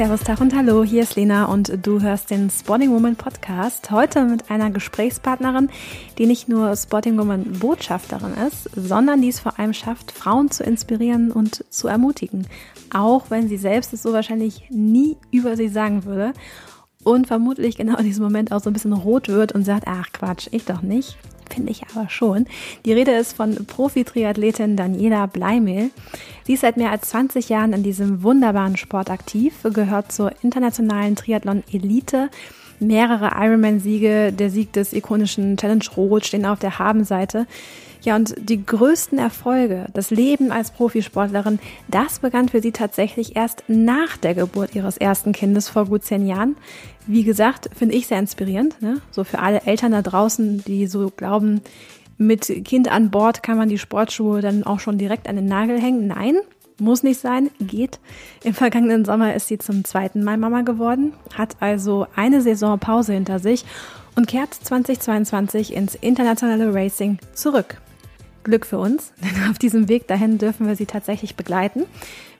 Servus, Tag und Hallo, hier ist Lena und du hörst den Spotting Woman Podcast. Heute mit einer Gesprächspartnerin, die nicht nur Spotting Woman Botschafterin ist, sondern die es vor allem schafft, Frauen zu inspirieren und zu ermutigen. Auch wenn sie selbst es so wahrscheinlich nie über sie sagen würde und vermutlich genau in diesem Moment auch so ein bisschen rot wird und sagt, ach Quatsch, ich doch nicht. Finde ich aber schon. Die Rede ist von Profi-Triathletin Daniela Bleimehl. Sie ist seit mehr als 20 Jahren in diesem wunderbaren Sport aktiv, gehört zur internationalen Triathlon-Elite. Mehrere Ironman-Siege, der Sieg des ikonischen Challenge Rot stehen auf der Habenseite. Ja, und die größten Erfolge, das Leben als Profisportlerin, das begann für sie tatsächlich erst nach der Geburt ihres ersten Kindes vor gut zehn Jahren. Wie gesagt, finde ich sehr inspirierend, ne? so für alle Eltern da draußen, die so glauben, mit Kind an Bord kann man die Sportschuhe dann auch schon direkt an den Nagel hängen. Nein, muss nicht sein, geht. Im vergangenen Sommer ist sie zum zweiten Mal Mama geworden, hat also eine Saison Pause hinter sich und kehrt 2022 ins internationale Racing zurück. Glück für uns, denn auf diesem Weg dahin dürfen wir Sie tatsächlich begleiten.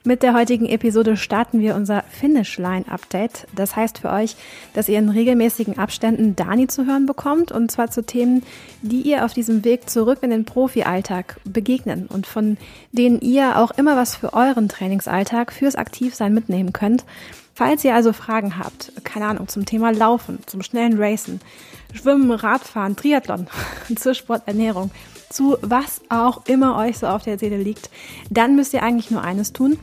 Mit der heutigen Episode starten wir unser Finish Line Update. Das heißt für euch, dass ihr in regelmäßigen Abständen Dani zu hören bekommt und zwar zu Themen, die ihr auf diesem Weg zurück in den Profi-Alltag begegnen und von denen ihr auch immer was für euren Trainingsalltag, fürs Aktivsein mitnehmen könnt. Falls ihr also Fragen habt, keine Ahnung, zum Thema Laufen, zum schnellen Racen, Schwimmen, Radfahren, Triathlon, zur Sporternährung, zu was auch immer euch so auf der Seele liegt, dann müsst ihr eigentlich nur eines tun.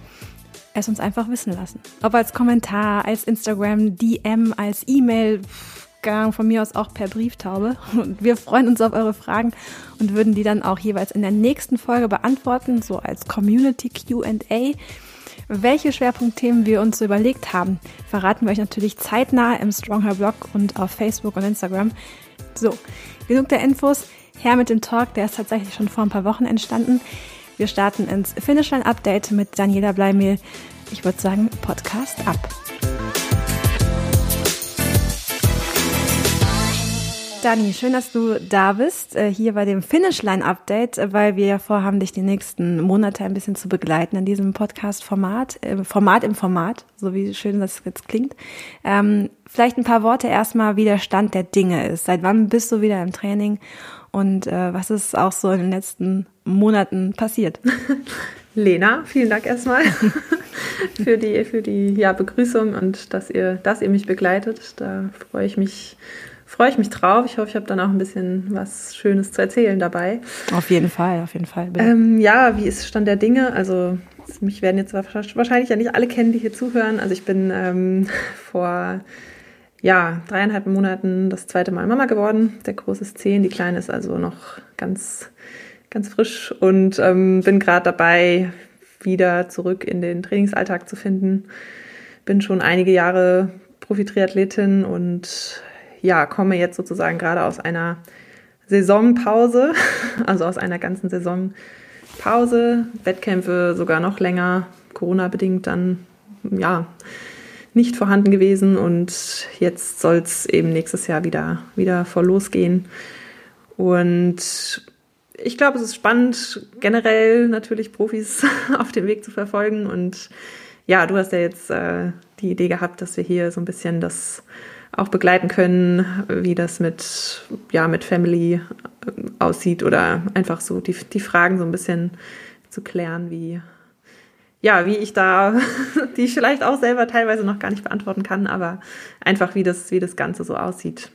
Es uns einfach wissen lassen. Ob als Kommentar, als Instagram, DM, als E-Mail, von mir aus auch per Brieftaube. Und wir freuen uns auf eure Fragen und würden die dann auch jeweils in der nächsten Folge beantworten, so als Community QA. Welche Schwerpunktthemen wir uns so überlegt haben, verraten wir euch natürlich zeitnah im Strongher Blog und auf Facebook und Instagram. So, genug der Infos. Her mit dem Talk, der ist tatsächlich schon vor ein paar Wochen entstanden. Wir starten ins Finishline-Update mit Daniela Bleimehl. Ich würde sagen, Podcast ab. Dani, schön, dass du da bist, äh, hier bei dem Finishline-Update, äh, weil wir ja vorhaben, dich die nächsten Monate ein bisschen zu begleiten in diesem Podcast-Format, äh, Format im Format, so wie schön das jetzt klingt. Ähm, vielleicht ein paar Worte erstmal, wie der Stand der Dinge ist. Seit wann bist du wieder im Training und äh, was ist auch so in den letzten Monaten passiert? Lena, vielen Dank erstmal für die, für die ja, Begrüßung und dass ihr, dass ihr mich begleitet. Da freue ich mich, freue ich mich drauf. Ich hoffe, ich habe dann auch ein bisschen was Schönes zu erzählen dabei. Auf jeden Fall, auf jeden Fall. Ähm, ja, wie ist Stand der Dinge? Also mich werden jetzt wahrscheinlich ja nicht alle kennen, die hier zuhören. Also ich bin ähm, vor ja, dreieinhalb Monaten das zweite Mal Mama geworden. Der große ist zehn, die kleine ist also noch ganz, ganz frisch und ähm, bin gerade dabei, wieder zurück in den Trainingsalltag zu finden. Bin schon einige Jahre Profi-Triathletin und ja, komme jetzt sozusagen gerade aus einer Saisonpause, also aus einer ganzen Saisonpause, Wettkämpfe sogar noch länger, Corona-bedingt dann, ja, nicht vorhanden gewesen und jetzt soll es eben nächstes Jahr wieder, wieder voll losgehen. Und ich glaube, es ist spannend, generell natürlich Profis auf dem Weg zu verfolgen. Und ja, du hast ja jetzt äh, die Idee gehabt, dass wir hier so ein bisschen das auch begleiten können, wie das mit, ja, mit Family äh, aussieht oder einfach so die, die Fragen so ein bisschen zu klären, wie, ja, wie ich da, die ich vielleicht auch selber teilweise noch gar nicht beantworten kann, aber einfach wie das, wie das Ganze so aussieht.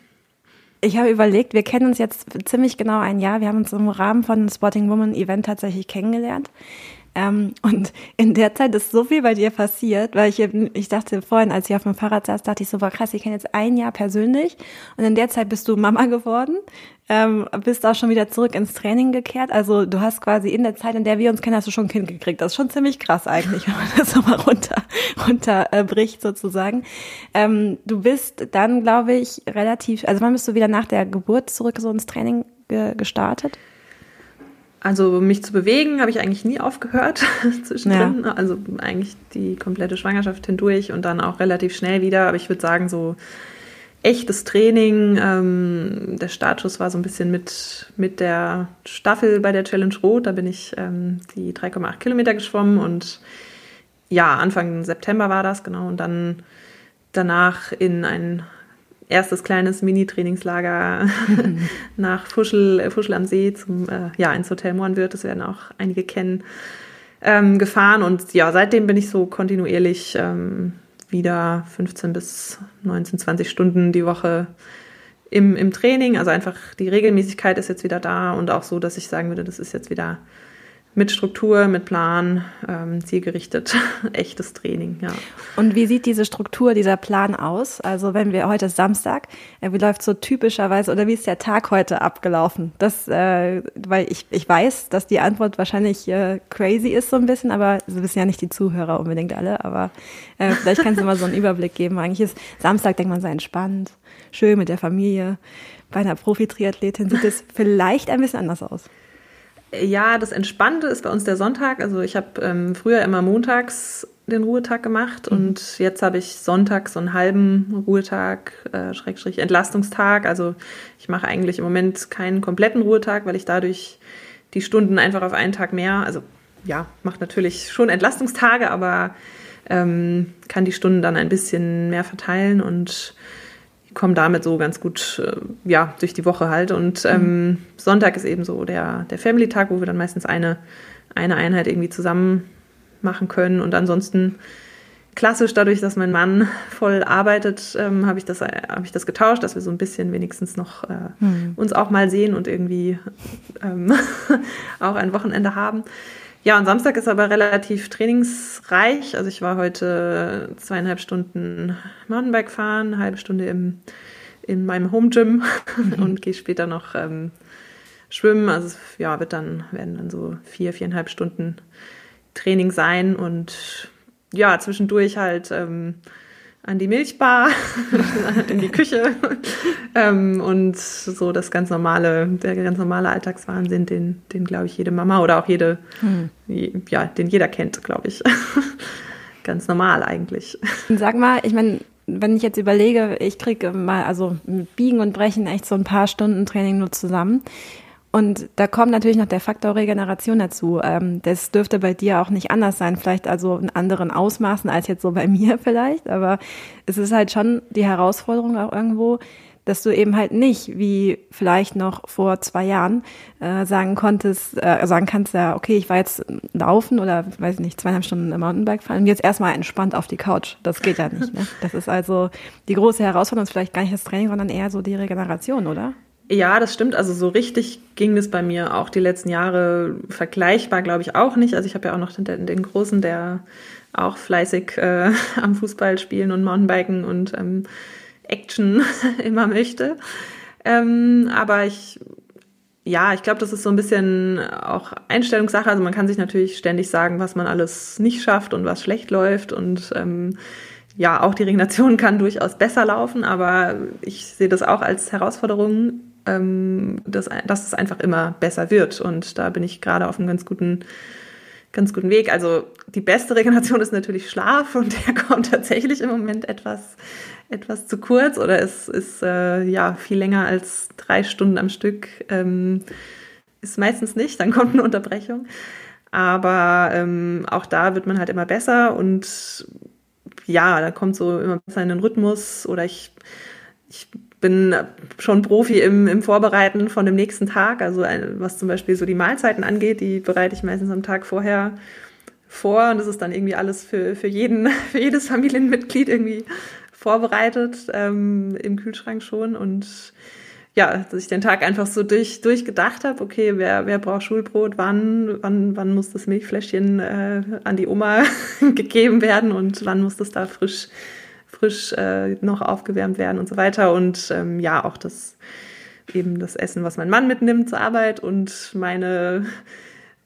Ich habe überlegt, wir kennen uns jetzt ziemlich genau ein Jahr. Wir haben uns im Rahmen von Spotting Woman Event tatsächlich kennengelernt. Ähm, und in der Zeit ist so viel bei dir passiert, weil ich, ich dachte vorhin, als ich auf dem Fahrrad saß, dachte ich so, war krass, ich kenne jetzt ein Jahr persönlich und in der Zeit bist du Mama geworden, ähm, bist auch schon wieder zurück ins Training gekehrt. Also du hast quasi in der Zeit, in der wir uns kennen, hast du schon ein Kind gekriegt. Das ist schon ziemlich krass eigentlich, wenn man das so mal runter, runterbricht sozusagen. Ähm, du bist dann, glaube ich, relativ, also wann bist du wieder nach der Geburt zurück so ins Training ge gestartet? Also mich zu bewegen habe ich eigentlich nie aufgehört zwischendrin. Ja. Also eigentlich die komplette Schwangerschaft hindurch und dann auch relativ schnell wieder. Aber ich würde sagen, so echtes Training. Ähm, der Startschuss war so ein bisschen mit, mit der Staffel bei der Challenge Rot. Da bin ich ähm, die 3,8 Kilometer geschwommen und ja, Anfang September war das, genau. Und dann danach in ein erstes kleines Mini-Trainingslager mhm. nach Fuschel, Fuschel am See zum, äh, ja, ins Hotel Mohrenwirt, das werden auch einige kennen, ähm, gefahren. Und ja, seitdem bin ich so kontinuierlich ähm, wieder 15 bis 19, 20 Stunden die Woche im, im Training. Also einfach die Regelmäßigkeit ist jetzt wieder da und auch so, dass ich sagen würde, das ist jetzt wieder mit Struktur, mit Plan, ähm, zielgerichtet, echtes Training, ja. Und wie sieht diese Struktur, dieser Plan aus? Also wenn wir heute ist Samstag, äh, wie läuft so typischerweise oder wie ist der Tag heute abgelaufen? Das, äh, weil ich, ich weiß, dass die Antwort wahrscheinlich äh, crazy ist so ein bisschen, aber das wissen ja nicht die Zuhörer unbedingt alle, aber äh, vielleicht kannst du mal so einen Überblick geben. Eigentlich ist Samstag, denkt man, sei entspannt, schön mit der Familie. Bei einer Profi-Triathletin sieht es vielleicht ein bisschen anders aus. Ja, das Entspannte ist bei uns der Sonntag. Also ich habe ähm, früher immer montags den Ruhetag gemacht mhm. und jetzt habe ich sonntags so einen halben Ruhetag, äh, Schrägstrich Entlastungstag. Also ich mache eigentlich im Moment keinen kompletten Ruhetag, weil ich dadurch die Stunden einfach auf einen Tag mehr, also ja, macht natürlich schon Entlastungstage, aber ähm, kann die Stunden dann ein bisschen mehr verteilen und komme damit so ganz gut äh, ja, durch die Woche halt. Und ähm, mhm. Sonntag ist eben so der, der Family-Tag, wo wir dann meistens eine, eine Einheit irgendwie zusammen machen können. Und ansonsten klassisch, dadurch, dass mein Mann voll arbeitet, ähm, habe ich, das, hab ich das getauscht, dass wir so ein bisschen wenigstens noch äh, mhm. uns auch mal sehen und irgendwie ähm, auch ein Wochenende haben. Ja, und Samstag ist aber relativ trainingsreich. Also ich war heute zweieinhalb Stunden Mountainbike fahren, eine halbe Stunde im, in meinem Home Gym und gehe später noch ähm, schwimmen. Also ja, wird dann, werden dann so vier, viereinhalb Stunden Training sein und ja, zwischendurch halt ähm, an die Milchbar, in die Küche ähm, und so das ganz normale, der ganz normale Alltagswahnsinn, den, den glaube ich jede Mama oder auch jede, hm. ja, den jeder kennt, glaube ich. ganz normal eigentlich. Sag mal, ich meine, wenn ich jetzt überlege, ich kriege mal, also mit Biegen und Brechen echt so ein paar Stunden Training nur zusammen. Und da kommt natürlich noch der Faktor Regeneration dazu. Ähm, das dürfte bei dir auch nicht anders sein, vielleicht also in anderen Ausmaßen als jetzt so bei mir vielleicht, aber es ist halt schon die Herausforderung auch irgendwo, dass du eben halt nicht, wie vielleicht noch vor zwei Jahren, äh, sagen konntest, äh, sagen kannst, ja, okay, ich war jetzt laufen oder, weiß ich nicht, zweieinhalb Stunden im Mountainbike fahren und jetzt erstmal entspannt auf die Couch. Das geht ja nicht. Ne? Das ist also die große Herausforderung, ist vielleicht gar nicht das Training, sondern eher so die Regeneration, oder? Ja, das stimmt. Also so richtig ging es bei mir auch die letzten Jahre vergleichbar, glaube ich, auch nicht. Also ich habe ja auch noch den, den Großen, der auch fleißig äh, am Fußball spielen und Mountainbiken und ähm, Action immer möchte. Ähm, aber ich, ja, ich glaube, das ist so ein bisschen auch Einstellungssache. Also man kann sich natürlich ständig sagen, was man alles nicht schafft und was schlecht läuft und ähm, ja, auch die Regeneration kann durchaus besser laufen, aber ich sehe das auch als Herausforderung, ähm, dass, dass es einfach immer besser wird. Und da bin ich gerade auf einem ganz guten, ganz guten Weg. Also die beste Regeneration ist natürlich Schlaf und der kommt tatsächlich im Moment etwas, etwas zu kurz oder es ist äh, ja viel länger als drei Stunden am Stück. Ähm, ist meistens nicht, dann kommt eine Unterbrechung. Aber ähm, auch da wird man halt immer besser und ja, da kommt so immer besser in den Rhythmus oder ich, ich bin schon Profi im, im Vorbereiten von dem nächsten Tag. Also was zum Beispiel so die Mahlzeiten angeht, die bereite ich meistens am Tag vorher vor. Und das ist dann irgendwie alles für, für jeden, für jedes Familienmitglied irgendwie vorbereitet ähm, im Kühlschrank schon. Und ja, dass ich den Tag einfach so durch, durchgedacht habe, okay, wer, wer braucht Schulbrot, wann, wann, wann muss das Milchfläschchen äh, an die Oma gegeben werden und wann muss das da frisch frisch äh, noch aufgewärmt werden und so weiter. Und ähm, ja, auch das eben das Essen, was mein Mann mitnimmt zur Arbeit und meine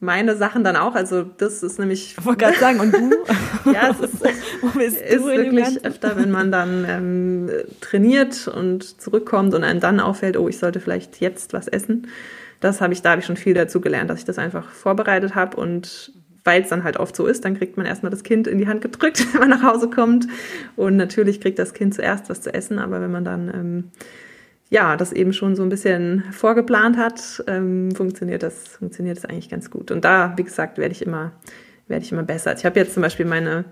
meine Sachen dann auch. Also das ist nämlich. Ich wollte gerade sagen, und du? ja, es ist, Wo bist ist wirklich öfter, wenn man dann ähm, trainiert und zurückkommt und einem dann auffällt, oh, ich sollte vielleicht jetzt was essen. Das habe ich, da habe ich schon viel dazu gelernt, dass ich das einfach vorbereitet habe und weil es dann halt oft so ist, dann kriegt man erstmal das Kind in die Hand gedrückt, wenn man nach Hause kommt. Und natürlich kriegt das Kind zuerst was zu essen, aber wenn man dann ähm, ja das eben schon so ein bisschen vorgeplant hat, ähm, funktioniert das funktioniert das eigentlich ganz gut. Und da, wie gesagt, werde ich immer werde ich immer besser. Ich habe jetzt zum Beispiel meine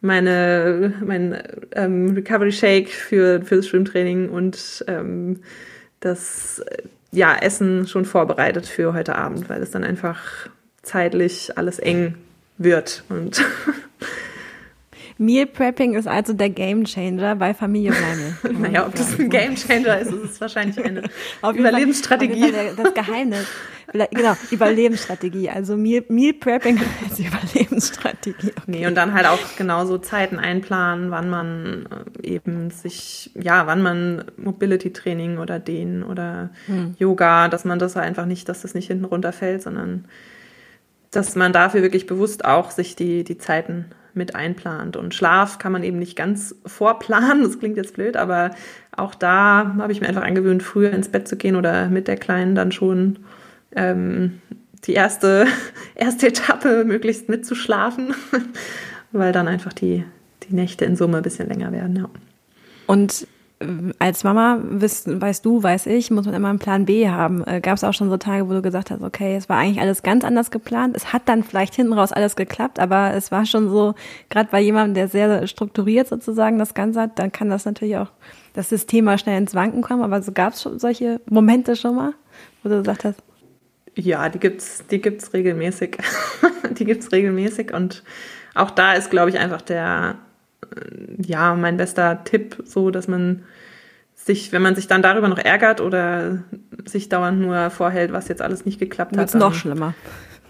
meine mein ähm, Recovery Shake für fürs Schwimmtraining und ähm, das ja Essen schon vorbereitet für heute Abend, weil es dann einfach zeitlich alles eng wird und Meal Prepping ist also der Game Changer bei Familie Bleibe. naja, ob das ein Game Changer ist, ist es wahrscheinlich eine Überlebensstrategie. Fall, das Geheimnis. Genau, Überlebensstrategie. Also Meal, Meal Prepping als Überlebensstrategie. Okay. Nee, und dann halt auch genauso Zeiten einplanen, wann man äh, eben sich, ja, wann man Mobility Training oder Dehnen oder hm. Yoga, dass man das einfach nicht, dass das nicht hinten runterfällt, sondern dass man dafür wirklich bewusst auch sich die, die Zeiten mit einplant. Und Schlaf kann man eben nicht ganz vorplanen, das klingt jetzt blöd, aber auch da habe ich mir einfach angewöhnt, früher ins Bett zu gehen oder mit der Kleinen dann schon ähm, die erste, erste Etappe möglichst mitzuschlafen, weil dann einfach die, die Nächte in Summe ein bisschen länger werden. Ja. Und als Mama, weißt, weißt du, weiß ich, muss man immer einen Plan B haben. Äh, Gab es auch schon so Tage, wo du gesagt hast, okay, es war eigentlich alles ganz anders geplant. Es hat dann vielleicht hinten raus alles geklappt, aber es war schon so, gerade bei jemandem, der sehr strukturiert sozusagen das Ganze hat, dann kann das natürlich auch das System mal schnell ins Wanken kommen. Aber so gab es solche Momente schon mal, wo du gesagt hast? Ja, die gibt's, die gibt's regelmäßig. die gibt's regelmäßig und auch da ist, glaube ich, einfach der ja, mein bester Tipp, so dass man sich, wenn man sich dann darüber noch ärgert oder sich dauernd nur vorhält, was jetzt alles nicht geklappt wird's hat. Wird es noch schlimmer.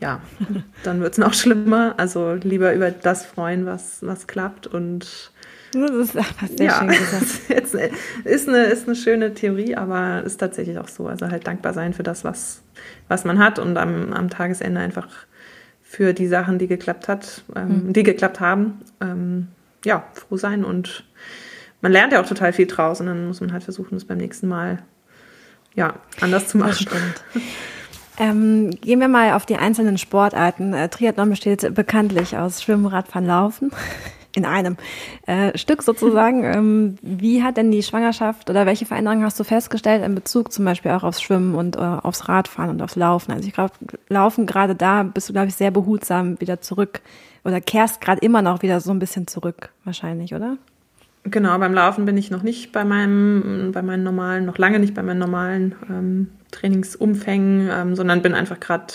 Ja, dann wird es noch schlimmer. Also lieber über das freuen, was, was klappt und das ist sehr ja, schön gesagt. ist, eine, ist eine schöne Theorie, aber ist tatsächlich auch so. Also halt dankbar sein für das, was, was man hat und am, am Tagesende einfach für die Sachen, die geklappt hat, ähm, mhm. die geklappt haben, ähm, ja, froh sein und man lernt ja auch total viel draus und dann muss man halt versuchen, das beim nächsten Mal ja, anders zu machen. Ähm, gehen wir mal auf die einzelnen Sportarten. Äh, Triathlon besteht bekanntlich aus Schwimmen, Radfahren, Laufen. In einem äh, Stück sozusagen. Ähm, wie hat denn die Schwangerschaft oder welche Veränderungen hast du festgestellt in Bezug zum Beispiel auch aufs Schwimmen und äh, aufs Radfahren und aufs Laufen? Also ich glaube, Laufen gerade da bist du, glaube ich, sehr behutsam wieder zurück oder kehrst gerade immer noch wieder so ein bisschen zurück, wahrscheinlich, oder? Genau, beim Laufen bin ich noch nicht bei meinem, bei meinen normalen, noch lange nicht bei meinen normalen ähm, Trainingsumfängen, ähm, sondern bin einfach gerade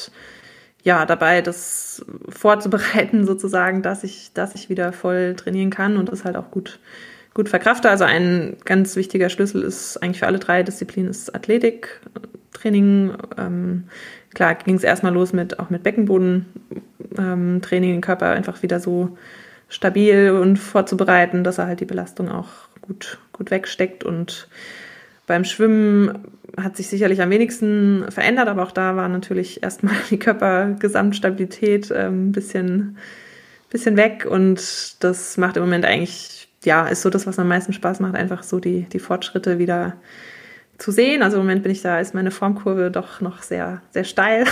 ja dabei, das vorzubereiten, sozusagen, dass ich, dass ich wieder voll trainieren kann und das halt auch gut, gut verkrafte. Also ein ganz wichtiger Schlüssel ist eigentlich für alle drei Disziplinen ist Athletik, Training. Ähm, klar ging es erstmal los mit auch mit Beckenboden ähm, Training, den Körper einfach wieder so stabil und vorzubereiten, dass er halt die Belastung auch gut, gut wegsteckt. Und beim Schwimmen hat sich sicherlich am wenigsten verändert, aber auch da war natürlich erstmal die Körpergesamtstabilität ein ähm, bisschen, bisschen weg und das macht im Moment eigentlich, ja, ist so das, was am meisten Spaß macht, einfach so die, die Fortschritte wieder zu sehen. Also im Moment bin ich da, ist meine Formkurve doch noch sehr, sehr steil.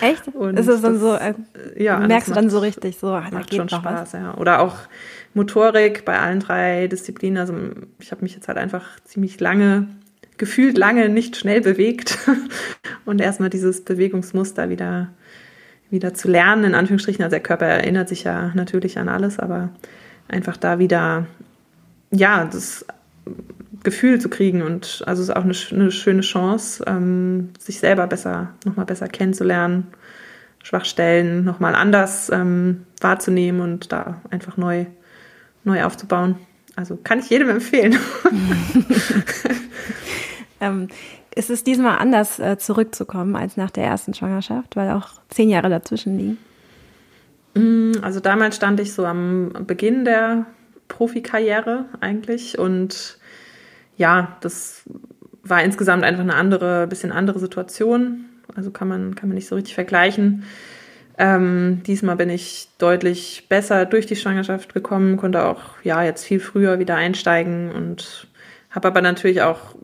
Echt? Und ist es dann das, so, äh, ja, merkst du dann so richtig, so, ah, macht schon Spaß, was. ja. Oder auch Motorik bei allen drei Disziplinen. Also ich habe mich jetzt halt einfach ziemlich lange, gefühlt lange nicht schnell bewegt und erstmal dieses Bewegungsmuster wieder, wieder zu lernen, in Anführungsstrichen. Also der Körper erinnert sich ja natürlich an alles, aber einfach da wieder, ja, das Gefühl zu kriegen. Und also es ist auch eine, eine schöne Chance, ähm, sich selber besser, nochmal besser kennenzulernen, Schwachstellen nochmal anders ähm, wahrzunehmen und da einfach neu, neu aufzubauen. Also kann ich jedem empfehlen. ähm, ist es diesmal anders äh, zurückzukommen als nach der ersten Schwangerschaft, weil auch zehn Jahre dazwischen liegen? Mm, also damals stand ich so am Beginn der Profikarriere eigentlich und ja, das war insgesamt einfach eine andere, bisschen andere Situation. Also kann man, kann man nicht so richtig vergleichen. Ähm, diesmal bin ich deutlich besser durch die Schwangerschaft gekommen, konnte auch ja jetzt viel früher wieder einsteigen und habe aber natürlich auch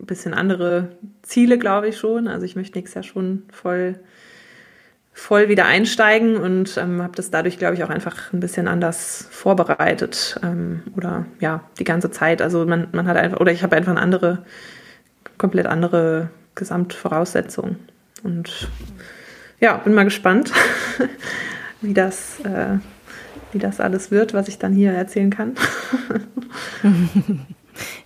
ein bisschen andere Ziele, glaube ich schon. Also ich möchte nächstes Jahr schon voll voll wieder einsteigen und ähm, habe das dadurch, glaube ich, auch einfach ein bisschen anders vorbereitet ähm, oder ja, die ganze Zeit. Also man, man hat einfach, oder ich habe einfach eine andere, komplett andere Gesamtvoraussetzung. Und ja, bin mal gespannt, wie das, äh, wie das alles wird, was ich dann hier erzählen kann.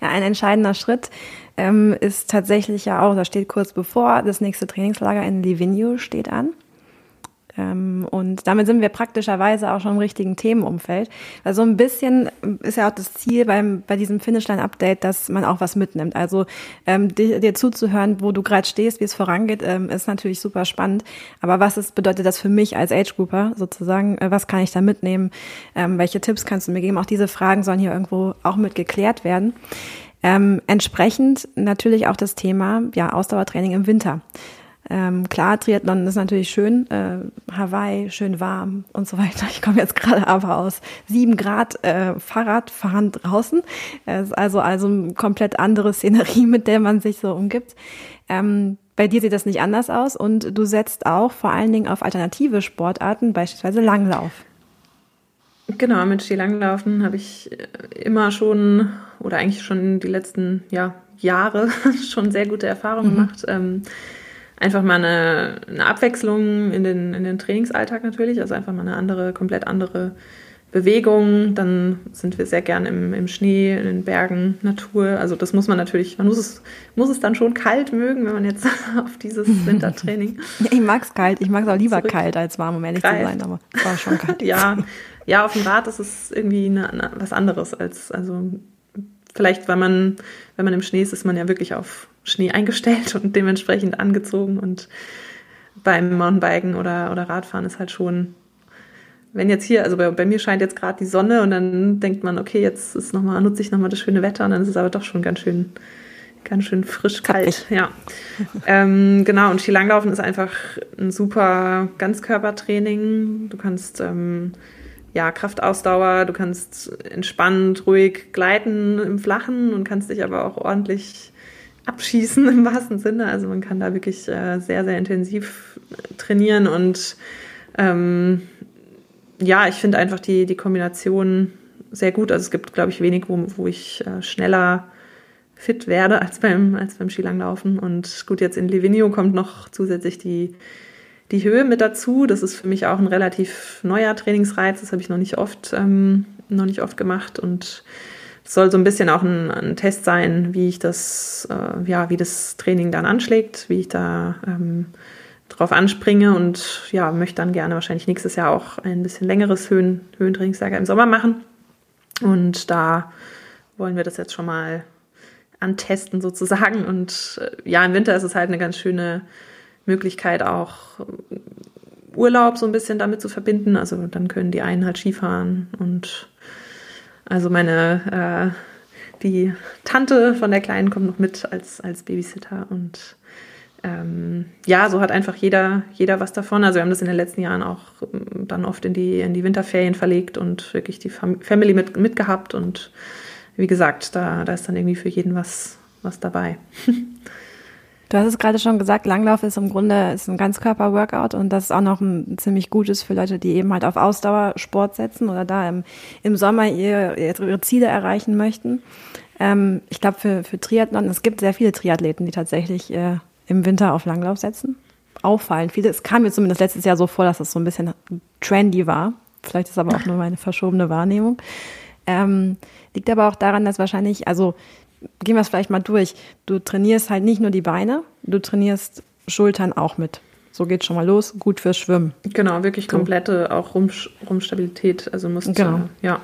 ja, ein entscheidender Schritt ähm, ist tatsächlich ja auch, da steht kurz bevor, das nächste Trainingslager in Livigno steht an. Ähm, und damit sind wir praktischerweise auch schon im richtigen Themenumfeld. Weil so ein bisschen ist ja auch das Ziel beim, bei diesem Finishline-Update, dass man auch was mitnimmt. Also ähm, dir, dir zuzuhören, wo du gerade stehst, wie es vorangeht, ähm, ist natürlich super spannend. Aber was ist, bedeutet das für mich als Age-Grouper sozusagen? Äh, was kann ich da mitnehmen? Ähm, welche Tipps kannst du mir geben? Auch diese Fragen sollen hier irgendwo auch mit geklärt werden. Ähm, entsprechend natürlich auch das Thema ja, Ausdauertraining im Winter. Ähm, klar, Triathlon ist natürlich schön, äh, Hawaii, schön warm und so weiter. Ich komme jetzt gerade aber aus sieben Grad äh, Fahrradfahren draußen. Es ist also, also eine komplett andere Szenerie, mit der man sich so umgibt. Ähm, bei dir sieht das nicht anders aus und du setzt auch vor allen Dingen auf alternative Sportarten, beispielsweise Langlauf. Genau, mit Skilanglaufen habe ich immer schon oder eigentlich schon die letzten ja, Jahre schon sehr gute Erfahrungen mhm. gemacht. Ähm, einfach mal eine, eine, Abwechslung in den, in den Trainingsalltag natürlich, also einfach mal eine andere, komplett andere Bewegung. Dann sind wir sehr gern im, im Schnee, in den Bergen, Natur. Also das muss man natürlich, man muss es, muss es dann schon kalt mögen, wenn man jetzt auf dieses Wintertraining. ja, ich mag es kalt. Ich mag es auch lieber kalt als warm, um ehrlich kalt. zu sein, aber es war schon kalt. ja, ja, auf dem Rad ist es irgendwie eine, eine, was anderes als, also vielleicht, weil man, wenn man im Schnee ist, ist man ja wirklich auf Schnee eingestellt und dementsprechend angezogen. Und beim Mountainbiken oder, oder Radfahren ist halt schon, wenn jetzt hier, also bei, bei mir scheint jetzt gerade die Sonne und dann denkt man, okay, jetzt ist noch mal, nutze ich nochmal das schöne Wetter und dann ist es aber doch schon ganz schön, ganz schön frisch kalt. Ja. ähm, genau, und Skilanglaufen ist einfach ein super Ganzkörpertraining. Du kannst ähm, ja, Kraftausdauer, du kannst entspannt, ruhig gleiten im Flachen und kannst dich aber auch ordentlich abschießen im wahrsten Sinne. Also man kann da wirklich äh, sehr, sehr intensiv trainieren und ähm, ja, ich finde einfach die, die Kombination sehr gut. Also es gibt, glaube ich, wenig, wo, wo ich äh, schneller fit werde als beim, als beim Skilanglaufen. Und gut, jetzt in Livigno kommt noch zusätzlich die die Höhe mit dazu. Das ist für mich auch ein relativ neuer Trainingsreiz. Das habe ich noch nicht oft, ähm, noch nicht oft gemacht und es soll so ein bisschen auch ein, ein Test sein, wie ich das, äh, ja, wie das Training dann anschlägt, wie ich da ähm, drauf anspringe und ja, möchte dann gerne wahrscheinlich nächstes Jahr auch ein bisschen längeres Höhen, Höhentrainingslager im Sommer machen. Und da wollen wir das jetzt schon mal antesten sozusagen. Und äh, ja, im Winter ist es halt eine ganz schöne Möglichkeit auch Urlaub so ein bisschen damit zu verbinden. Also dann können die einen halt Skifahren und also meine äh, die Tante von der Kleinen kommt noch mit als, als Babysitter und ähm, ja, so hat einfach jeder, jeder was davon. Also wir haben das in den letzten Jahren auch ähm, dann oft in die, in die Winterferien verlegt und wirklich die Family mit, mitgehabt und wie gesagt, da, da ist dann irgendwie für jeden was, was dabei. Du hast es gerade schon gesagt, Langlauf ist im Grunde ist ein Ganzkörper-Workout und das ist auch noch ein ziemlich gutes für Leute, die eben halt auf Ausdauersport setzen oder da im, im Sommer ihr, ihre Ziele erreichen möchten. Ähm, ich glaube, für, für Triathlon, es gibt sehr viele Triathleten, die tatsächlich äh, im Winter auf Langlauf setzen. Auffallend viele. Es kam mir zumindest letztes Jahr so vor, dass das so ein bisschen trendy war. Vielleicht ist aber auch nur meine verschobene Wahrnehmung. Ähm, liegt aber auch daran, dass wahrscheinlich, also gehen wir es vielleicht mal durch. Du trainierst halt nicht nur die Beine, du trainierst Schultern auch mit. So geht schon mal los, gut fürs Schwimmen. Genau, wirklich komplette auch Rum, Rumstabilität. Also musst genau. Äh, ja,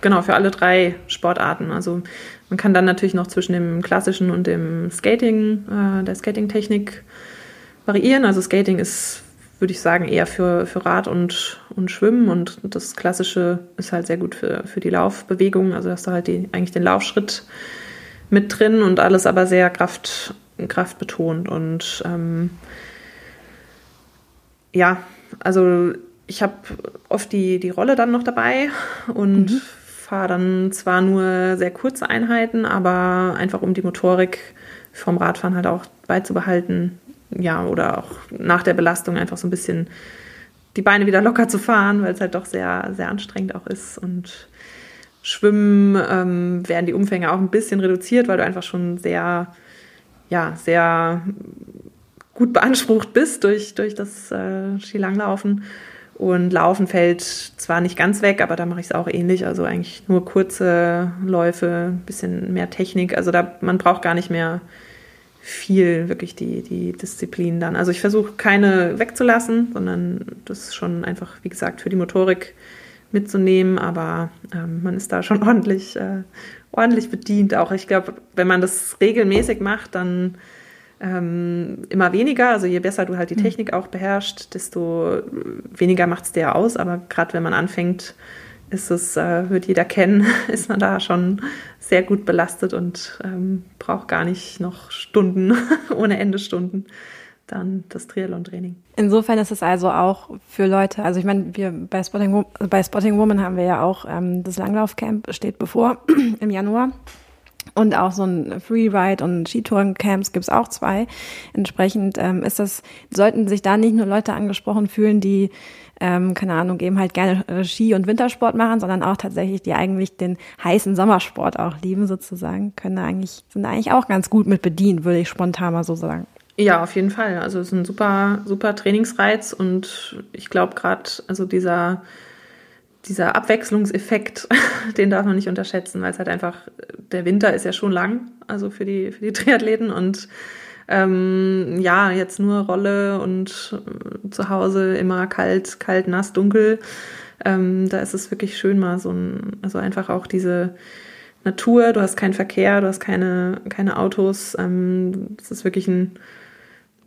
genau, für alle drei Sportarten. Also man kann dann natürlich noch zwischen dem klassischen und dem Skating, äh, der Skating-Technik variieren. Also Skating ist, würde ich sagen, eher für, für Rad und, und Schwimmen und das Klassische ist halt sehr gut für, für die Laufbewegung. Also hast du halt die, eigentlich den Laufschritt mit drin und alles aber sehr Kraft, kraftbetont. Und ähm, ja, also ich habe oft die, die Rolle dann noch dabei und mhm. fahre dann zwar nur sehr kurze Einheiten, aber einfach um die Motorik vom Radfahren halt auch beizubehalten. Ja, oder auch nach der Belastung einfach so ein bisschen die Beine wieder locker zu fahren, weil es halt doch sehr, sehr anstrengend auch ist. Und Schwimmen ähm, werden die Umfänge auch ein bisschen reduziert, weil du einfach schon sehr, ja, sehr gut beansprucht bist durch, durch das äh, Skilanglaufen. Und Laufen fällt zwar nicht ganz weg, aber da mache ich es auch ähnlich. Also eigentlich nur kurze Läufe, bisschen mehr Technik. Also da man braucht gar nicht mehr viel wirklich die, die Disziplin dann. Also ich versuche keine wegzulassen, sondern das schon einfach, wie gesagt, für die Motorik mitzunehmen, aber ähm, man ist da schon ordentlich, äh, ordentlich bedient. Auch ich glaube, wenn man das regelmäßig macht, dann ähm, immer weniger. Also je besser du halt die mhm. Technik auch beherrschst, desto weniger macht es dir aus. Aber gerade wenn man anfängt, ist es, äh, wird jeder kennen, ist man da schon sehr gut belastet und ähm, braucht gar nicht noch Stunden, ohne Ende Stunden, dann das Triathlon-Training. Insofern ist es also auch für Leute, also ich meine, wir bei Spotting, bei Spotting Woman haben wir ja auch ähm, das Langlaufcamp steht bevor im Januar. Und auch so ein Freeride und Skitourencamps gibt es auch zwei. Entsprechend ähm, ist das, sollten sich da nicht nur Leute angesprochen fühlen, die, ähm, keine Ahnung, eben halt gerne äh, Ski- und Wintersport machen, sondern auch tatsächlich, die eigentlich den heißen Sommersport auch lieben sozusagen, können da eigentlich, sind da eigentlich auch ganz gut mit bedient, würde ich spontan mal so sagen. Ja, auf jeden Fall. Also es ist ein super, super Trainingsreiz und ich glaube gerade, also dieser dieser Abwechslungseffekt, den darf man nicht unterschätzen, weil es halt einfach, der Winter ist ja schon lang, also für die, für die Triathleten und ähm, ja, jetzt nur Rolle und äh, zu Hause immer kalt, kalt, nass, dunkel. Ähm, da ist es wirklich schön mal so ein, also einfach auch diese Natur, du hast keinen Verkehr, du hast keine, keine Autos. Ähm, es ist wirklich ein,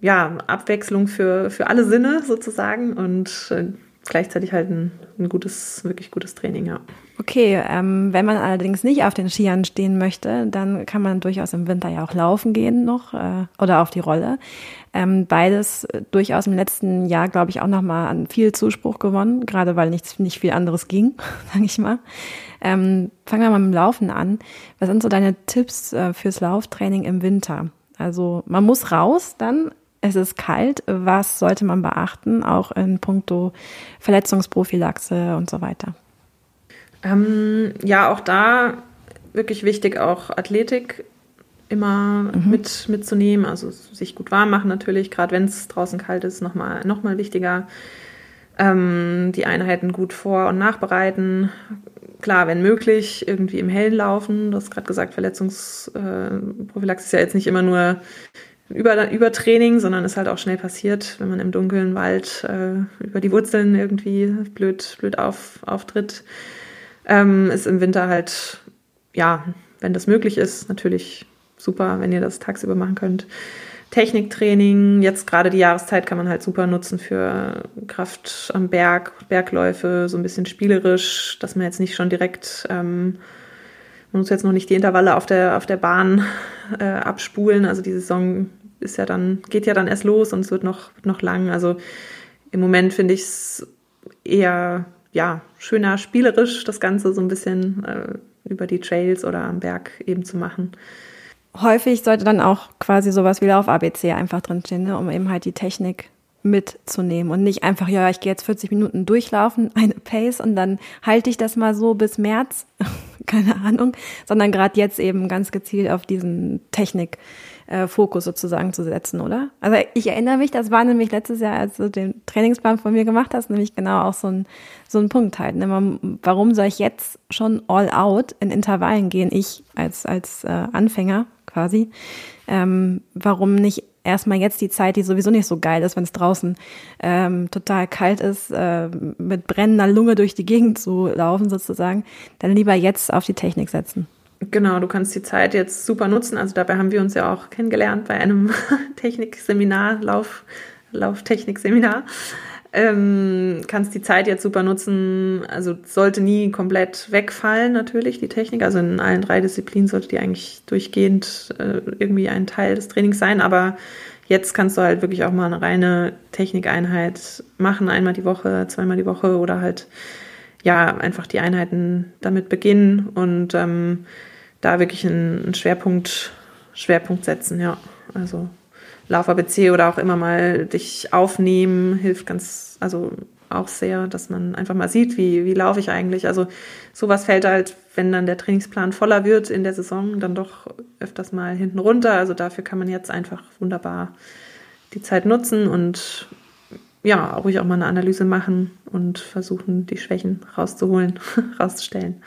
ja, Abwechslung für, für alle Sinne sozusagen und äh, gleichzeitig halt ein, ein gutes, wirklich gutes Training, ja. Okay, ähm, wenn man allerdings nicht auf den Skiern stehen möchte, dann kann man durchaus im Winter ja auch laufen gehen noch äh, oder auf die Rolle. Ähm, beides durchaus im letzten Jahr, glaube ich, auch nochmal an viel Zuspruch gewonnen, gerade weil nichts, nicht viel anderes ging, sage ich mal. Ähm, fangen wir mal mit dem Laufen an. Was sind so deine Tipps äh, fürs Lauftraining im Winter? Also man muss raus dann, es ist kalt. Was sollte man beachten, auch in puncto Verletzungsprophylaxe und so weiter? Ähm, ja, auch da wirklich wichtig, auch Athletik immer mhm. mit, mitzunehmen, also sich gut warm machen natürlich, gerade wenn es draußen kalt ist, nochmal noch mal wichtiger. Ähm, die Einheiten gut vor- und nachbereiten. Klar, wenn möglich, irgendwie im Hellen laufen. Du hast gerade gesagt, Verletzungsprophylaxe ist ja jetzt nicht immer nur über, Übertraining, sondern ist halt auch schnell passiert, wenn man im dunklen Wald äh, über die Wurzeln irgendwie blöd, blöd auf, auftritt. Ähm, ist im Winter halt, ja, wenn das möglich ist, natürlich super, wenn ihr das tagsüber machen könnt. Techniktraining, jetzt gerade die Jahreszeit kann man halt super nutzen für Kraft am Berg, Bergläufe, so ein bisschen spielerisch, dass man jetzt nicht schon direkt, ähm, man muss jetzt noch nicht die Intervalle auf der, auf der Bahn äh, abspulen. Also die Saison ist ja dann, geht ja dann erst los und es wird noch, noch lang. Also im Moment finde ich es eher, ja, schöner spielerisch, das Ganze so ein bisschen äh, über die Trails oder am Berg eben zu machen. Häufig sollte dann auch quasi sowas wie Lauf-ABC einfach drinstehen, ne, um eben halt die Technik mitzunehmen und nicht einfach, ja, ich gehe jetzt 40 Minuten durchlaufen, eine Pace und dann halte ich das mal so bis März, keine Ahnung, sondern gerade jetzt eben ganz gezielt auf diesen Technik äh, Fokus sozusagen zu setzen, oder? Also ich erinnere mich, das war nämlich letztes Jahr, als du den Trainingsplan von mir gemacht hast, nämlich genau auch so ein, so ein Punkt halt. Ne? Warum soll ich jetzt schon all out in Intervallen gehen, ich als, als äh, Anfänger quasi? Ähm, warum nicht erstmal jetzt die Zeit, die sowieso nicht so geil ist, wenn es draußen ähm, total kalt ist, äh, mit brennender Lunge durch die Gegend zu laufen sozusagen, dann lieber jetzt auf die Technik setzen. Genau, du kannst die Zeit jetzt super nutzen. Also dabei haben wir uns ja auch kennengelernt bei einem Technikseminar, Lauf, Lauftechnikseminar. Ähm, kannst die Zeit jetzt super nutzen. Also sollte nie komplett wegfallen, natürlich, die Technik. Also in allen drei Disziplinen sollte die eigentlich durchgehend äh, irgendwie ein Teil des Trainings sein. Aber jetzt kannst du halt wirklich auch mal eine reine Technikeinheit machen, einmal die Woche, zweimal die Woche oder halt ja einfach die Einheiten damit beginnen und ähm, da wirklich einen, Schwerpunkt, Schwerpunkt setzen, ja. Also Lauf ABC oder auch immer mal dich aufnehmen hilft ganz, also auch sehr, dass man einfach mal sieht, wie, wie laufe ich eigentlich. Also sowas fällt halt, wenn dann der Trainingsplan voller wird in der Saison, dann doch öfters mal hinten runter. Also dafür kann man jetzt einfach wunderbar die Zeit nutzen und ja, ruhig auch mal eine Analyse machen und versuchen, die Schwächen rauszuholen, rauszustellen.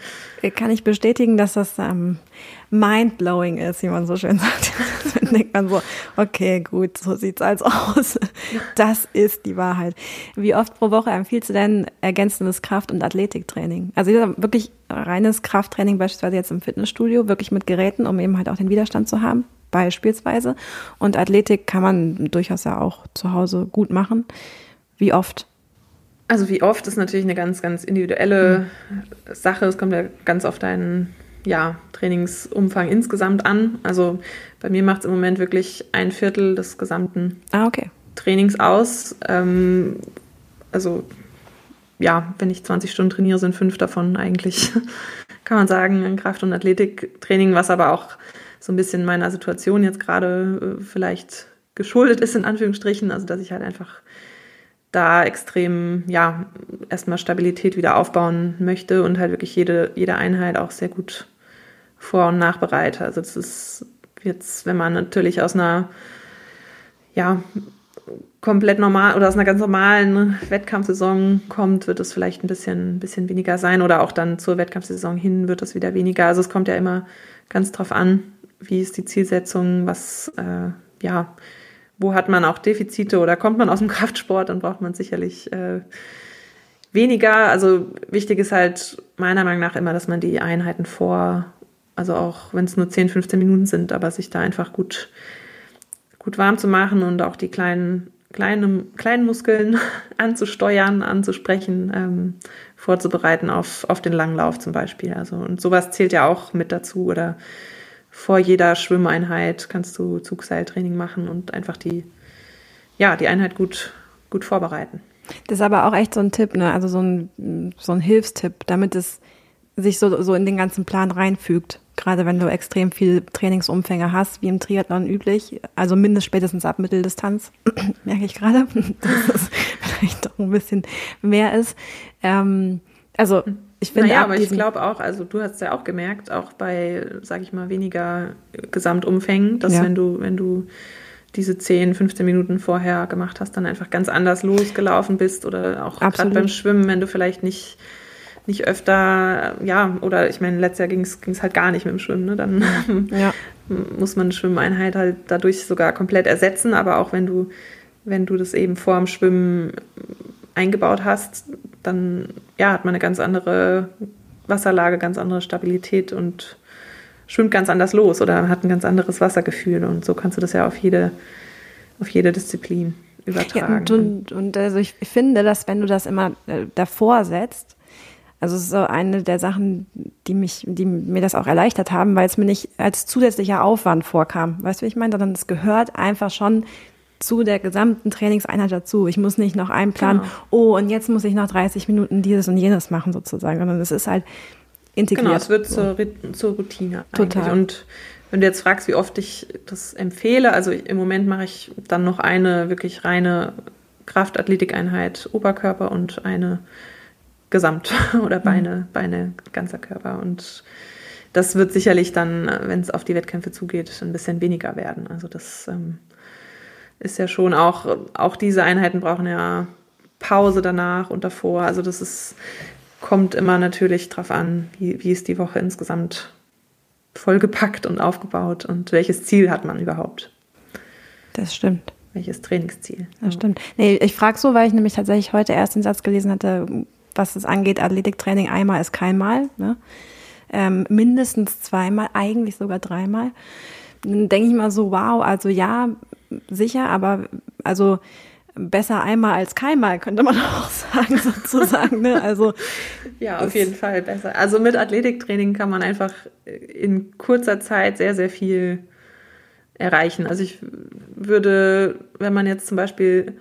Kann ich bestätigen, dass das ähm, mindblowing ist, wie man so schön sagt. Dann denkt man so, okay, gut, so sieht's also aus. Das ist die Wahrheit. Wie oft pro Woche empfiehlst du denn ergänzendes Kraft- und Athletiktraining? Also wirklich reines Krafttraining beispielsweise jetzt im Fitnessstudio, wirklich mit Geräten, um eben halt auch den Widerstand zu haben, beispielsweise. Und Athletik kann man durchaus ja auch zu Hause gut machen. Wie oft? Also wie oft ist natürlich eine ganz, ganz individuelle mhm. Sache. Es kommt ja ganz auf deinen ja, Trainingsumfang insgesamt an. Also bei mir macht es im Moment wirklich ein Viertel des gesamten ah, okay. Trainings aus. Ähm, also ja, wenn ich 20 Stunden trainiere, sind fünf davon eigentlich, kann man sagen, ein Kraft- und Athletiktraining, was aber auch so ein bisschen meiner Situation jetzt gerade äh, vielleicht geschuldet ist, in Anführungsstrichen. Also dass ich halt einfach da extrem, ja, erstmal Stabilität wieder aufbauen möchte und halt wirklich jede, jede Einheit auch sehr gut vor- und nachbereite. Also das ist jetzt, wenn man natürlich aus einer, ja, komplett normal oder aus einer ganz normalen Wettkampfsaison kommt, wird es vielleicht ein bisschen, bisschen weniger sein oder auch dann zur Wettkampfsaison hin wird es wieder weniger. Also es kommt ja immer ganz drauf an, wie ist die Zielsetzung, was, äh, ja, wo hat man auch Defizite oder kommt man aus dem Kraftsport, dann braucht man sicherlich äh, weniger. Also wichtig ist halt meiner Meinung nach immer, dass man die Einheiten vor, also auch wenn es nur 10, 15 Minuten sind, aber sich da einfach gut, gut warm zu machen und auch die kleinen, kleinen, kleinen Muskeln anzusteuern, anzusprechen, ähm, vorzubereiten auf, auf den Langlauf zum Beispiel. Also und sowas zählt ja auch mit dazu oder vor jeder Schwimmeinheit kannst du Zugseiltraining machen und einfach die, ja, die Einheit gut, gut vorbereiten. Das ist aber auch echt so ein Tipp, ne? Also so ein, so ein Hilfstipp, damit es sich so, so in den ganzen Plan reinfügt. Gerade wenn du extrem viel Trainingsumfänge hast, wie im Triathlon üblich. Also mindestens spätestens ab Mitteldistanz, merke ich gerade, dass es vielleicht doch ein bisschen mehr ist. Ähm, also hm. Ich finde naja, aber ich glaube auch, also du hast ja auch gemerkt, auch bei, sag ich mal, weniger Gesamtumfängen, dass ja. wenn du, wenn du diese 10, 15 Minuten vorher gemacht hast, dann einfach ganz anders losgelaufen bist oder auch gerade beim Schwimmen, wenn du vielleicht nicht, nicht öfter, ja, oder ich meine, letztes Jahr ging es halt gar nicht mit dem Schwimmen, ne? dann ja. muss man eine Schwimmeinheit halt dadurch sogar komplett ersetzen, aber auch wenn du, wenn du das eben vor dem Schwimmen eingebaut hast, dann ja, hat man eine ganz andere Wasserlage, ganz andere Stabilität und schwimmt ganz anders los oder hat ein ganz anderes Wassergefühl. Und so kannst du das ja auf jede, auf jede Disziplin übertragen. Ja, und, und, und, also ich finde, dass wenn du das immer äh, davor setzt, also es ist so eine der Sachen, die mich, die mir das auch erleichtert haben, weil es mir nicht als zusätzlicher Aufwand vorkam. Weißt du, wie ich meine? Sondern es gehört einfach schon zu der gesamten Trainingseinheit dazu. Ich muss nicht noch einplanen, genau. oh, und jetzt muss ich noch 30 Minuten dieses und jenes machen sozusagen, sondern es ist halt integriert. Genau, es wird so. zur, zur Routine. Total. Eigentlich. Und wenn du jetzt fragst, wie oft ich das empfehle, also im Moment mache ich dann noch eine wirklich reine Kraftathletikeinheit Oberkörper und eine Gesamt- oder Beine, mhm. Beine, ganzer Körper. Und das wird sicherlich dann, wenn es auf die Wettkämpfe zugeht, ein bisschen weniger werden. Also das ähm, ist ja schon auch, auch diese Einheiten brauchen ja Pause danach und davor. Also das ist, kommt immer natürlich drauf an, wie, wie ist die Woche insgesamt vollgepackt und aufgebaut und welches Ziel hat man überhaupt. Das stimmt. Welches Trainingsziel. Das stimmt. Nee, ich frage so, weil ich nämlich tatsächlich heute erst den Satz gelesen hatte, was es angeht, Athletiktraining einmal ist kein Mal. Ne? Ähm, mindestens zweimal, eigentlich sogar dreimal. Dann denke ich mal so, wow, also ja, sicher, aber also besser einmal als keinmal, könnte man auch sagen, sozusagen. Ne? Also, ja, auf jeden Fall besser. Also mit Athletiktraining kann man einfach in kurzer Zeit sehr, sehr viel erreichen. Also ich würde, wenn man jetzt zum Beispiel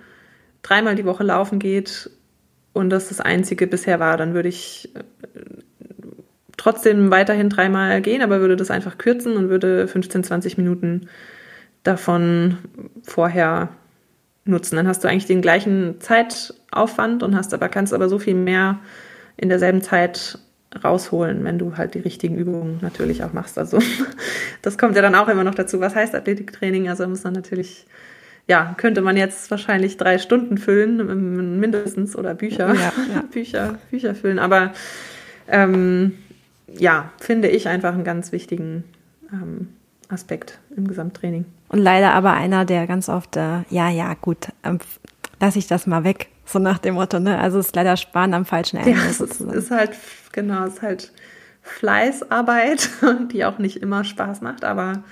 dreimal die Woche laufen geht und das das einzige bisher war, dann würde ich äh, trotzdem weiterhin dreimal gehen, aber würde das einfach kürzen und würde 15, 20 Minuten davon vorher nutzen. Dann hast du eigentlich den gleichen Zeitaufwand und hast aber, kannst aber so viel mehr in derselben Zeit rausholen, wenn du halt die richtigen Übungen natürlich auch machst. Also das kommt ja dann auch immer noch dazu. Was heißt Athletiktraining? Also muss man natürlich ja, könnte man jetzt wahrscheinlich drei Stunden füllen, mindestens, oder Bücher, ja, ja. Bücher, Bücher füllen. Aber ähm, ja, finde ich einfach einen ganz wichtigen ähm, Aspekt im Gesamttraining. Und leider aber einer, der ganz oft, äh, ja, ja, gut, ähm, lasse ich das mal weg, so nach dem Motto, ne? Also es ist leider Sparen am falschen Ende. Ja, es ist, halt, genau, es ist halt Fleißarbeit, die auch nicht immer Spaß macht, aber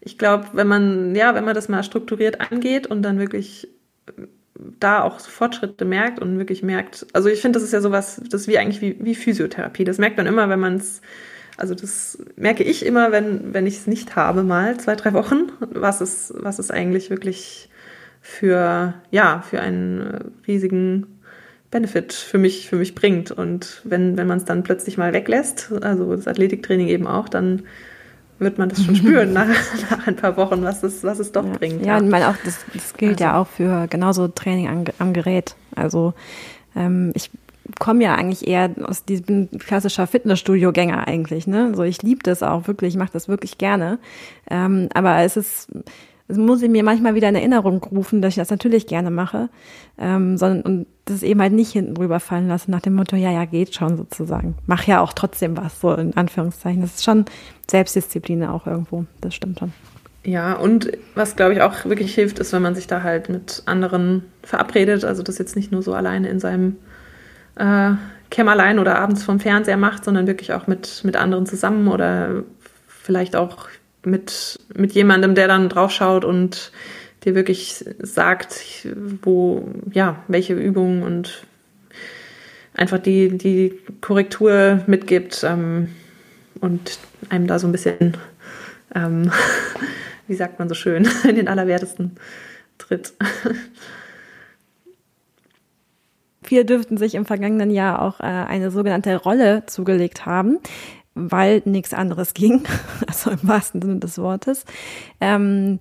ich glaube, wenn man, ja, wenn man das mal strukturiert angeht und dann wirklich da auch Fortschritte merkt und wirklich merkt, also ich finde, das ist ja sowas, das ist wie eigentlich wie, wie Physiotherapie. Das merkt man immer, wenn man es, also das merke ich immer, wenn, wenn ich es nicht habe, mal zwei, drei Wochen, was es, was es eigentlich wirklich für, ja, für einen riesigen Benefit für mich, für mich bringt. Und wenn, wenn man es dann plötzlich mal weglässt, also das Athletiktraining eben auch, dann wird man das schon spüren nach, nach ein paar Wochen, was es, was es doch ja. bringt. Ja, ja. und auch das, das gilt also. ja auch für genauso Training am, am Gerät. Also ähm, ich komme ja eigentlich eher aus diesem klassischer Fitnessstudio-Gänger eigentlich. Ne? So ich liebe das auch wirklich, ich mache das wirklich gerne. Ähm, aber es ist das muss ich mir manchmal wieder in Erinnerung rufen, dass ich das natürlich gerne mache, ähm, sondern und das eben halt nicht hinten drüber fallen lasse nach dem Motto, ja, ja, geht schon sozusagen. Mach ja auch trotzdem was, so in Anführungszeichen. Das ist schon Selbstdisziplin auch irgendwo, das stimmt schon. Ja, und was, glaube ich, auch wirklich hilft, ist, wenn man sich da halt mit anderen verabredet, also das jetzt nicht nur so alleine in seinem äh, Kämmerlein oder abends vom Fernseher macht, sondern wirklich auch mit, mit anderen zusammen oder vielleicht auch mit, mit jemandem, der dann draufschaut und dir wirklich sagt, wo, ja, welche Übungen und einfach die, die Korrektur mitgibt ähm, und einem da so ein bisschen, ähm, wie sagt man so schön, in den Allerwertesten tritt. Viele dürften sich im vergangenen Jahr auch äh, eine sogenannte Rolle zugelegt haben weil nichts anderes ging, also im wahrsten Sinne des Wortes. Ähm,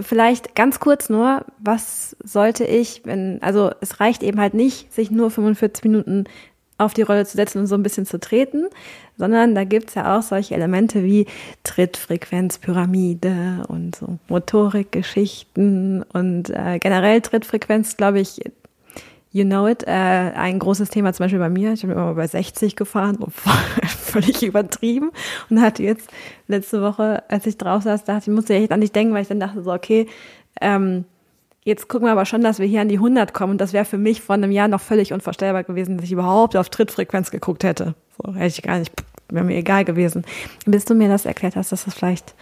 vielleicht ganz kurz nur, was sollte ich, wenn, also es reicht eben halt nicht, sich nur 45 Minuten auf die Rolle zu setzen und so ein bisschen zu treten, sondern da gibt's ja auch solche Elemente wie Trittfrequenzpyramide und so Motorikgeschichten und äh, generell Trittfrequenz, glaube ich, You Know It, äh, ein großes Thema zum Beispiel bei mir. Ich bin immer mal bei 60 gefahren, völlig übertrieben. Und hatte jetzt letzte Woche, als ich drauf saß, dachte ich, musste echt an dich denken, weil ich dann dachte so, okay, ähm, jetzt gucken wir aber schon, dass wir hier an die 100 kommen. Und das wäre für mich vor einem Jahr noch völlig unvorstellbar gewesen, dass ich überhaupt auf Trittfrequenz geguckt hätte. So hätte ich gar nicht, wäre mir egal gewesen. Bis du mir das erklärt hast, dass das vielleicht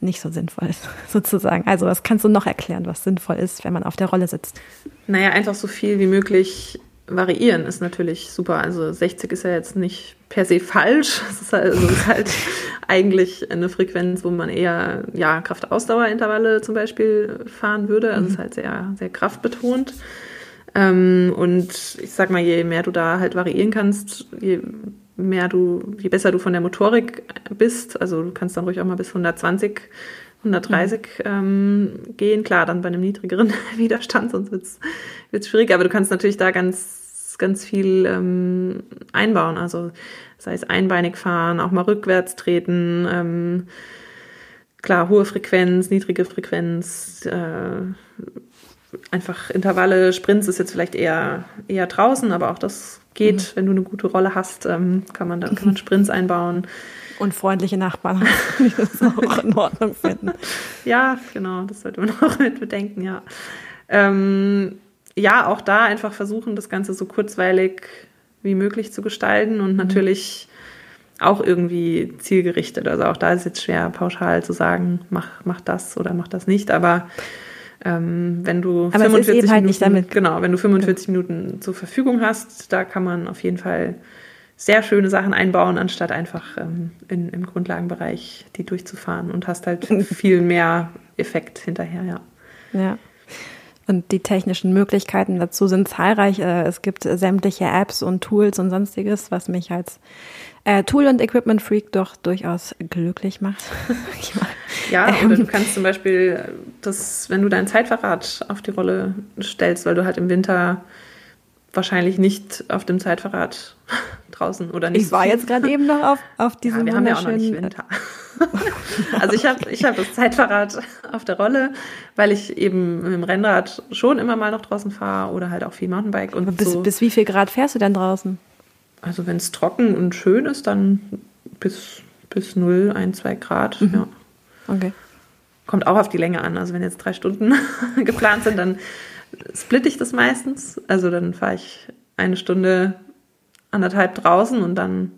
nicht so sinnvoll ist, sozusagen. Also was kannst du noch erklären, was sinnvoll ist, wenn man auf der Rolle sitzt? Naja, einfach so viel wie möglich variieren ist natürlich super. Also 60 ist ja jetzt nicht per se falsch. Es ist halt, also ist halt eigentlich eine Frequenz, wo man eher ja, Kraft-Ausdauer-Intervalle zum Beispiel fahren würde. Also es ist halt sehr, sehr kraftbetont. Ähm, und ich sag mal, je mehr du da halt variieren kannst, je mehr du, je besser du von der Motorik bist, also du kannst dann ruhig auch mal bis 120, 130 mhm. ähm, gehen. Klar, dann bei einem niedrigeren Widerstand, sonst wird es schwierig. Aber du kannst natürlich da ganz, ganz viel ähm, einbauen. Also sei es einbeinig fahren, auch mal rückwärts treten. Ähm, klar, hohe Frequenz, niedrige Frequenz, äh, einfach Intervalle, Sprints ist jetzt vielleicht eher, eher draußen, aber auch das geht, mhm. wenn du eine gute Rolle hast, ähm, kann man dann kann man Sprints einbauen. Und freundliche Nachbarn, die das auch in Ordnung finden. ja, genau, das sollte man auch mit bedenken, ja. Ähm, ja, auch da einfach versuchen, das Ganze so kurzweilig wie möglich zu gestalten und mhm. natürlich auch irgendwie zielgerichtet. Also auch da ist jetzt schwer, pauschal zu sagen, mach, mach das oder mach das nicht, aber ähm, wenn du Aber 45 halt Minuten, damit. genau, wenn du 45 Minuten zur Verfügung hast, da kann man auf jeden Fall sehr schöne Sachen einbauen, anstatt einfach ähm, in, im Grundlagenbereich die durchzufahren und hast halt viel mehr Effekt hinterher, ja. Ja. Und die technischen Möglichkeiten dazu sind zahlreich. Äh, es gibt sämtliche Apps und Tools und sonstiges, was mich als äh, Tool- und Equipment-Freak doch durchaus glücklich macht. ja, oder du kannst zum Beispiel das, wenn du dein Zeitverrat auf die Rolle stellst, weil du halt im Winter wahrscheinlich nicht auf dem Zeitverrat draußen oder nicht. Ich war jetzt gerade eben noch auf, auf diesem ja, wir haben ja auch noch nicht Winter. also ich habe ich hab das Zeitfahrrad auf der Rolle, weil ich eben mit dem Rennrad schon immer mal noch draußen fahre oder halt auch viel Mountainbike. Und bis, so. bis wie viel Grad fährst du denn draußen? Also wenn es trocken und schön ist, dann bis, bis 0, 1, 2 Grad. Mhm. Ja. Okay. Kommt auch auf die Länge an. Also wenn jetzt drei Stunden geplant sind, dann splitte ich das meistens. Also dann fahre ich eine Stunde, anderthalb draußen und dann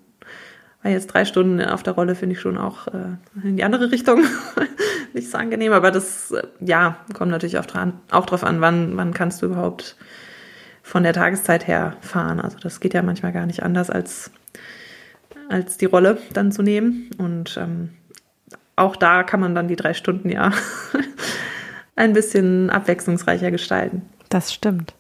weil jetzt drei Stunden auf der Rolle finde ich schon auch äh, in die andere Richtung nicht so angenehm. Aber das, äh, ja, kommt natürlich auch, dran, auch drauf an, wann, wann kannst du überhaupt von der Tageszeit her fahren. Also das geht ja manchmal gar nicht anders, als, als die Rolle dann zu nehmen. Und ähm, auch da kann man dann die drei Stunden ja ein bisschen abwechslungsreicher gestalten. Das stimmt.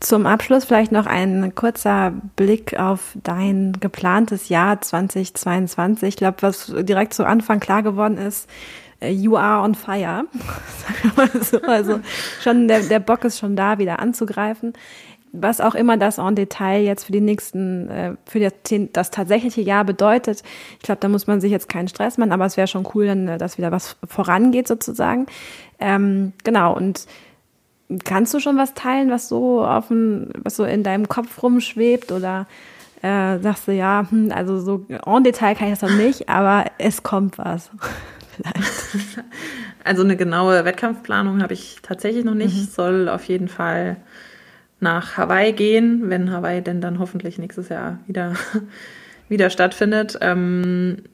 Zum Abschluss vielleicht noch ein kurzer Blick auf dein geplantes Jahr 2022. Ich glaube, was direkt zu Anfang klar geworden ist, äh, you are on fire. also schon der, der Bock ist schon da, wieder anzugreifen. Was auch immer das en Detail jetzt für die nächsten, äh, für das, das tatsächliche Jahr bedeutet. Ich glaube, da muss man sich jetzt keinen Stress machen, aber es wäre schon cool, dann, äh, dass wieder was vorangeht sozusagen. Ähm, genau, und Kannst du schon was teilen, was so auf dem, was so in deinem Kopf rumschwebt oder äh, sagst du ja, hm, also so en Detail kann ich das noch nicht, aber es kommt was. Vielleicht. Also eine genaue Wettkampfplanung habe ich tatsächlich noch nicht. Mhm. Soll auf jeden Fall nach Hawaii gehen, wenn Hawaii denn dann hoffentlich nächstes Jahr wieder, wieder stattfindet. Ähm,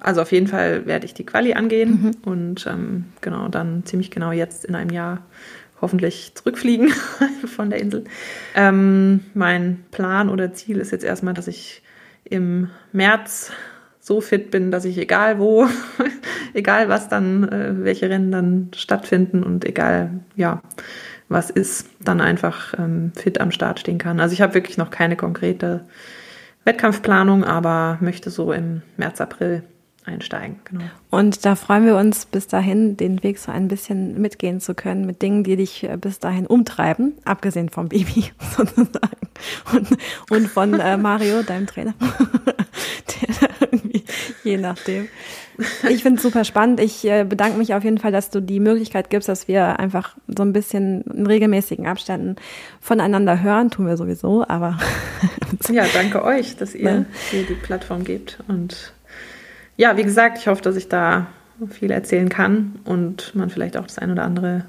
also auf jeden Fall werde ich die Quali angehen mhm. und ähm, genau dann ziemlich genau jetzt in einem Jahr hoffentlich zurückfliegen von der Insel. Ähm, mein Plan oder Ziel ist jetzt erstmal, dass ich im März so fit bin, dass ich egal wo, egal was dann, äh, welche Rennen dann stattfinden und egal, ja, was ist, dann einfach ähm, fit am Start stehen kann. Also ich habe wirklich noch keine konkrete Wettkampfplanung, aber möchte so im März, April einsteigen. Genau. Und da freuen wir uns bis dahin, den Weg so ein bisschen mitgehen zu können mit Dingen, die dich äh, bis dahin umtreiben, abgesehen vom Baby sozusagen und, und von äh, Mario, deinem Trainer. je nachdem. Ich finde es super spannend. Ich äh, bedanke mich auf jeden Fall, dass du die Möglichkeit gibst, dass wir einfach so ein bisschen in regelmäßigen Abständen voneinander hören. Tun wir sowieso, aber. ja, danke euch, dass ihr ne? hier die Plattform gebt und ja, wie gesagt, ich hoffe, dass ich da viel erzählen kann und man vielleicht auch das ein oder andere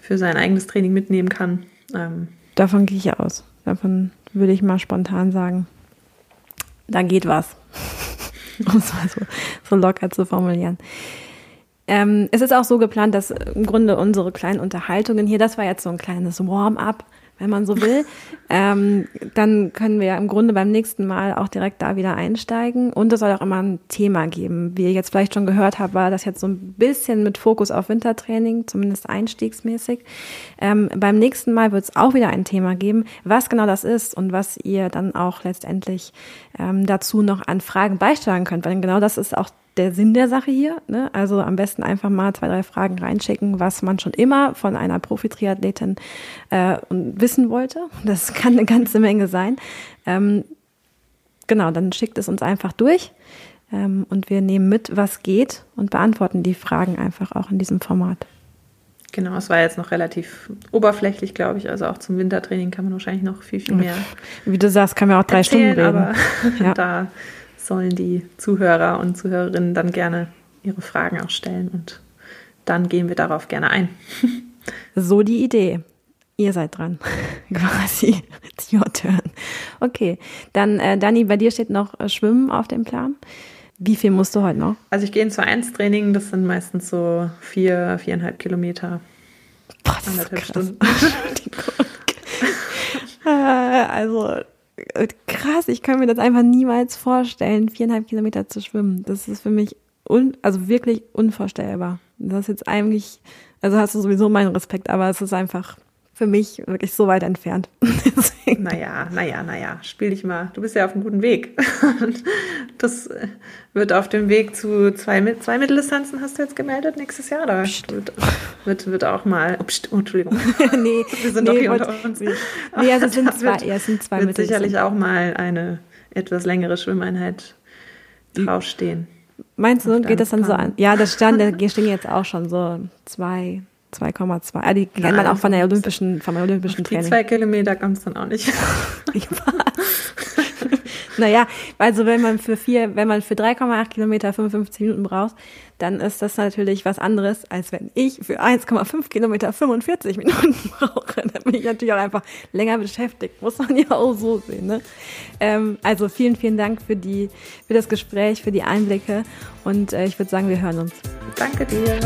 für sein eigenes Training mitnehmen kann. Ähm Davon gehe ich aus. Davon würde ich mal spontan sagen, da geht was. um es mal so, so locker zu formulieren. Ähm, es ist auch so geplant, dass im Grunde unsere kleinen Unterhaltungen hier, das war jetzt so ein kleines Warm-up wenn man so will. ähm, dann können wir ja im Grunde beim nächsten Mal auch direkt da wieder einsteigen. Und es soll auch immer ein Thema geben. Wie ihr jetzt vielleicht schon gehört habt, war das jetzt so ein bisschen mit Fokus auf Wintertraining, zumindest einstiegsmäßig. Ähm, beim nächsten Mal wird es auch wieder ein Thema geben, was genau das ist und was ihr dann auch letztendlich ähm, dazu noch an Fragen beisteuern könnt. Weil genau das ist auch der Sinn der Sache hier. Ne? Also am besten einfach mal zwei, drei Fragen reinschicken, was man schon immer von einer Profi-Triathletin äh, wissen wollte. Das kann eine ganze Menge sein. Ähm, genau, dann schickt es uns einfach durch ähm, und wir nehmen mit, was geht und beantworten die Fragen einfach auch in diesem Format. Genau, es war jetzt noch relativ oberflächlich, glaube ich. Also auch zum Wintertraining kann man wahrscheinlich noch viel, viel mehr. Wie du sagst, kann man auch drei erzählen, Stunden reden. Aber ja. da sollen die Zuhörer und Zuhörerinnen dann gerne ihre Fragen auch stellen und dann gehen wir darauf gerne ein. so die Idee. Ihr seid dran. Quasi. It's your turn. Okay. Dann, äh, Dani, bei dir steht noch äh, Schwimmen auf dem Plan. Wie viel musst du heute noch? Also ich gehe ins 1-Training, das sind meistens so vier, viereinhalb Kilometer. Boah, das anderthalb Stunden. Äh, also krass, ich kann mir das einfach niemals vorstellen, viereinhalb Kilometer zu schwimmen. Das ist für mich un, also wirklich unvorstellbar. Das ist jetzt eigentlich, also hast du sowieso meinen Respekt, aber es ist einfach für mich wirklich so weit entfernt. naja, naja, naja, spiel dich mal. Du bist ja auf einem guten Weg. das wird auf dem Weg zu zwei, zwei Mitteldistanzen, hast du jetzt gemeldet, nächstes Jahr? Oder wird, wird, wird auch mal. Oh, pst, oh, Entschuldigung. nee, wir sind nee, doch hier unter uns. Nee, also es sind zwei, ja, es sind zwei wird sicherlich auch mal eine etwas längere Schwimmeinheit draufstehen. Meinst du, geht das dann so an? Ja, das stand, der stehen jetzt auch schon so zwei, 2,2. Ah, die kennt man auch von der olympischen, vom olympischen Training. Die zwei Kilometer kommst dann auch nicht. naja, also wenn man für vier, wenn man für 3,8 Kilometer 55 Minuten braucht, dann ist das natürlich was anderes, als wenn ich für 1,5 Kilometer 45 Minuten brauche. Dann bin ich natürlich auch einfach länger beschäftigt. Muss man ja auch so sehen. Ne? Ähm, also vielen, vielen Dank für die, für das Gespräch, für die Einblicke und äh, ich würde sagen, wir hören uns. Danke dir.